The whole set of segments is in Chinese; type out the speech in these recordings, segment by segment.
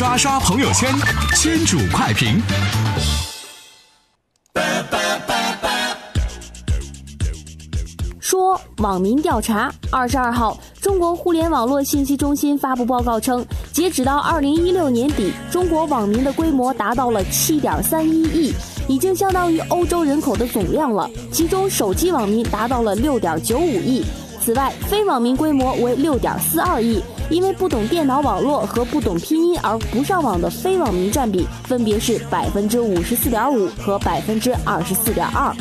刷刷朋友圈，圈主快评。说网民调查，二十二号，中国互联网络信息中心发布报告称，截止到二零一六年底，中国网民的规模达到了七点三一亿，已经相当于欧洲人口的总量了。其中手机网民达到了六点九五亿，此外，非网民规模为六点四二亿。因为不懂电脑网络和不懂拼音而不上网的非网民占比分别是百分之五十四点五和百分之二十四点二。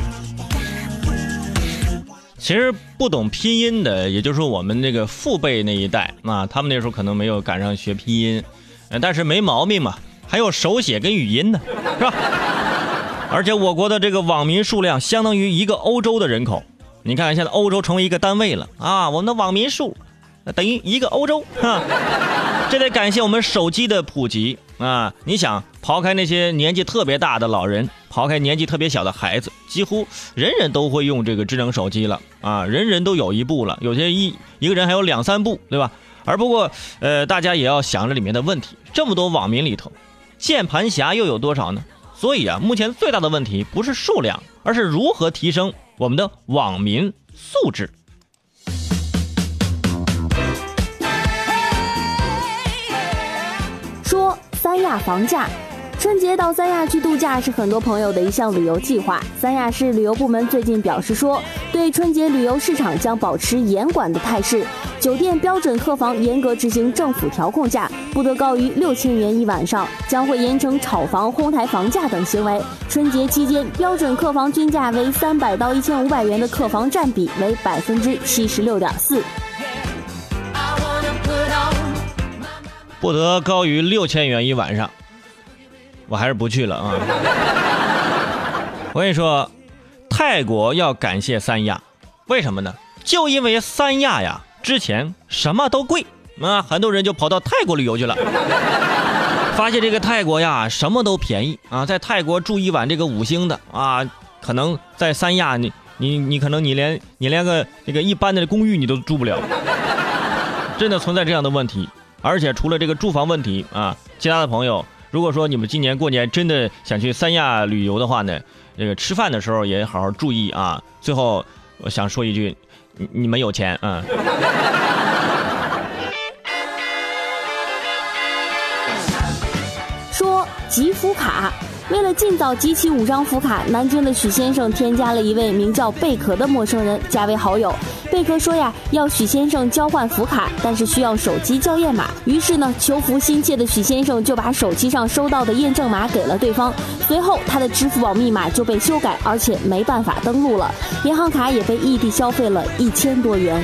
其实不懂拼音的，也就是我们那个父辈那一代啊，他们那时候可能没有赶上学拼音，但是没毛病嘛，还有手写跟语音呢，是吧？而且我国的这个网民数量相当于一个欧洲的人口，你看现在欧洲成为一个单位了啊，我们的网民数。等于一个欧洲，哈，这得感谢我们手机的普及啊！你想，抛开那些年纪特别大的老人，抛开年纪特别小的孩子，几乎人人都会用这个智能手机了啊！人人都有一部了，有些一一个人还有两三部，对吧？而不过，呃，大家也要想着里面的问题，这么多网民里头，键盘侠又有多少呢？所以啊，目前最大的问题不是数量，而是如何提升我们的网民素质。三亚房价，春节到三亚去度假是很多朋友的一项旅游计划。三亚市旅游部门最近表示说，对春节旅游市场将保持严管的态势，酒店标准客房严格执行政府调控价，不得高于六千元一晚上，将会严惩炒房、哄抬房价等行为。春节期间，标准客房均价为三百到一千五百元的客房占比为百分之七十六点四。不得高于六千元一晚上，我还是不去了啊！我跟你说，泰国要感谢三亚，为什么呢？就因为三亚呀，之前什么都贵。啊，很多人就跑到泰国旅游去了，发现这个泰国呀，什么都便宜。啊，在泰国住一晚这个五星的。啊，可能在三亚你你你可能你连你连个这个一般的公寓你都住不了，真的存在这样的问题。而且除了这个住房问题啊，其他的朋友，如果说你们今年过年真的想去三亚旅游的话呢，这个吃饭的时候也好好注意啊。最后，我想说一句，你你们有钱啊？说吉福卡。为了尽早集齐五张福卡，南京的许先生添加了一位名叫贝壳的陌生人加为好友。贝壳说呀，要许先生交换福卡，但是需要手机校验码。于是呢，求福心切的许先生就把手机上收到的验证码给了对方。随后，他的支付宝密码就被修改，而且没办法登录了，银行卡也被异地消费了一千多元。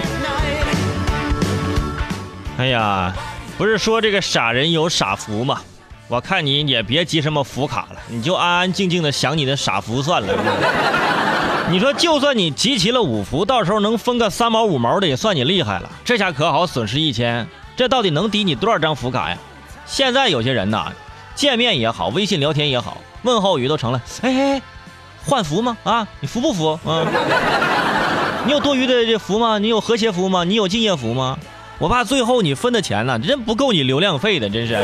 哎呀，不是说这个傻人有傻福吗？我看你也别集什么福卡了，你就安安静静的享你的傻福算了。你说，就算你集齐了五福，到时候能分个三毛五毛的，也算你厉害了。这下可好，损失一千，这到底能抵你多少张福卡呀？现在有些人呐，见面也好，微信聊天也好，问候语都成了。哎哎，换福吗？啊，你福不福？啊，你有多余的这福吗？你有和谐福吗？你有敬业福吗？我怕最后你分的钱呢，真不够你流量费的，真是。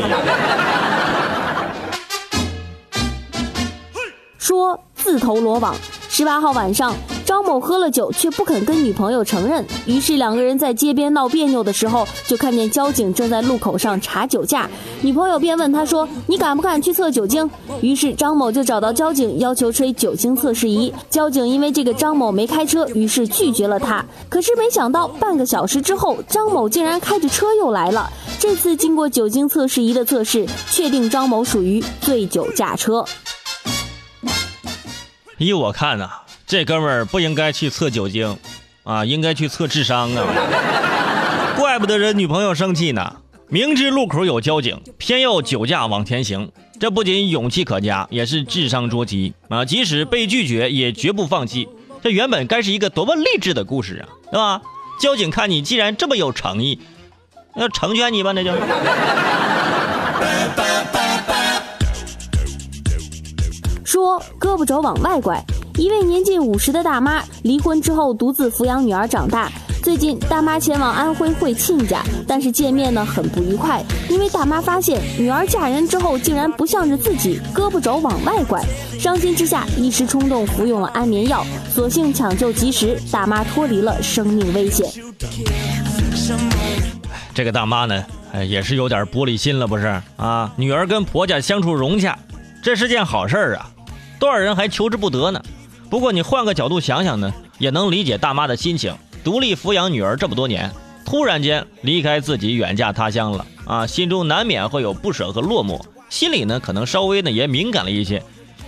说自投罗网。十八号晚上，张某喝了酒却不肯跟女朋友承认，于是两个人在街边闹别扭的时候，就看见交警正在路口上查酒驾。女朋友便问他说：“你敢不敢去测酒精？”于是张某就找到交警要求吹酒精测试仪。交警因为这个张某没开车，于是拒绝了他。可是没想到半个小时之后，张某竟然开着车又来了。这次经过酒精测试仪的测试，确定张某属于醉酒驾车。依我看呐，这哥们儿不应该去测酒精，啊，应该去测智商啊！怪不得人女朋友生气呢。明知路口有交警，偏要酒驾往前行，这不仅勇气可嘉，也是智商捉急啊！即使被拒绝，也绝不放弃。这原本该是一个多么励志的故事啊，对吧？交警看你既然这么有诚意，那成全你吧，那就。胳膊肘往外拐，一位年近五十的大妈离婚之后独自抚养女儿长大，最近大妈前往安徽会亲家，但是见面呢很不愉快，因为大妈发现女儿嫁人之后竟然不向着自己，胳膊肘往外拐，伤心之下一时冲动服用了安眠药，所幸抢救及时，大妈脱离了生命危险。这个大妈呢，哎，也是有点玻璃心了，不是啊？女儿跟婆家相处融洽，这是件好事儿啊，多少人还求之不得呢。不过你换个角度想想呢，也能理解大妈的心情。独立抚养女儿这么多年，突然间离开自己远嫁他乡了啊，心中难免会有不舍和落寞，心里呢可能稍微呢也敏感了一些。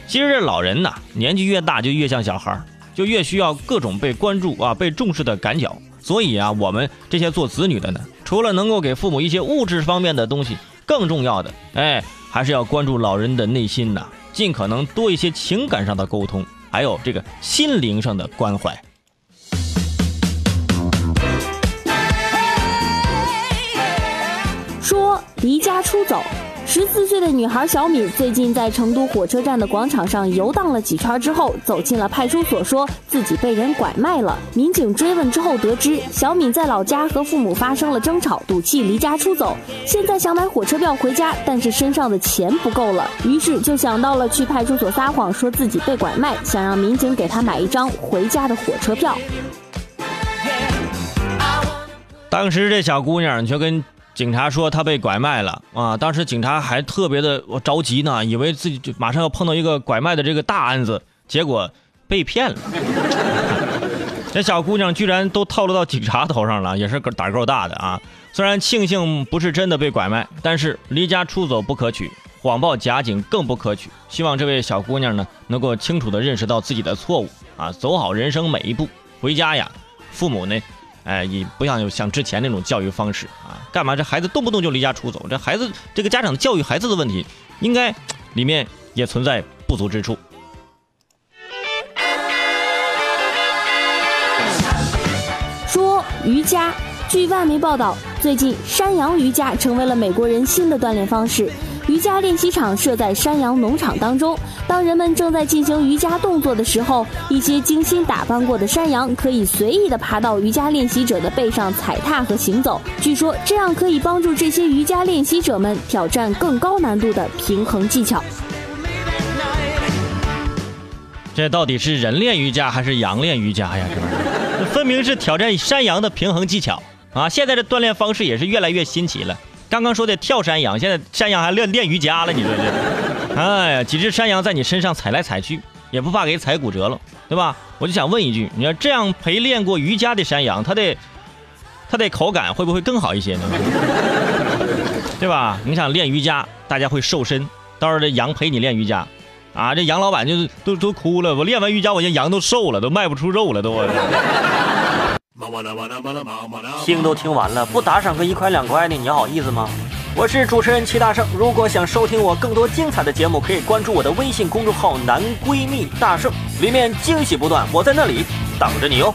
其实这老人呐，年纪越大就越像小孩，就越需要各种被关注啊、被重视的感脚。所以啊，我们这些做子女的呢，除了能够给父母一些物质方面的东西，更重要的，哎，还是要关注老人的内心呐，尽可能多一些情感上的沟通，还有这个心灵上的关怀。说离家出走，十四岁的女孩小敏最近在成都火车站的广场上游荡了几圈之后，走进了派出所，说自己被人拐卖了。民警追问之后得知，小敏在老家和父母发生了争吵，赌气离家出走，现在想买火车票回家，但是身上的钱不够了，于是就想到了去派出所撒谎，说自己被拐卖，想让民警给她买一张回家的火车票。当时这小姑娘却跟。警察说他被拐卖了啊！当时警察还特别的着急呢，以为自己就马上要碰到一个拐卖的这个大案子，结果被骗了。这小姑娘居然都套路到警察头上了，也是个胆够大的啊！虽然庆幸不是真的被拐卖，但是离家出走不可取，谎报假警更不可取。希望这位小姑娘呢，能够清楚的认识到自己的错误啊，走好人生每一步。回家呀，父母呢？哎，也不像像之前那种教育方式啊！干嘛这孩子动不动就离家出走？这孩子这个家长教育孩子的问题，应该里面也存在不足之处。说瑜伽，据外媒报道，最近山羊瑜伽成为了美国人新的锻炼方式。瑜伽练习场设在山羊农场当中。当人们正在进行瑜伽动作的时候，一些精心打扮过的山羊可以随意的爬到瑜伽练习者的背上踩踏和行走。据说这样可以帮助这些瑜伽练习者们挑战更高难度的平衡技巧。这到底是人练瑜伽还是羊练瑜伽呀？这玩意儿，这分明是挑战山羊的平衡技巧啊！现在的锻炼方式也是越来越新奇了。刚刚说的跳山羊，现在山羊还练练瑜伽了，你说这？哎呀，几只山羊在你身上踩来踩去，也不怕给踩骨折了，对吧？我就想问一句，你要这样陪练过瑜伽的山羊，它的它的口感会不会更好一些呢？对吧？你想练瑜伽，大家会瘦身，到时候这羊陪你练瑜伽，啊，这羊老板就都都哭了，我练完瑜伽，我这羊都瘦了，都卖不出肉了，都。听都听完了，不打赏个一块两块的，你好意思吗？我是主持人齐大圣，如果想收听我更多精彩的节目，可以关注我的微信公众号“男闺蜜大圣”，里面惊喜不断，我在那里等着你哦。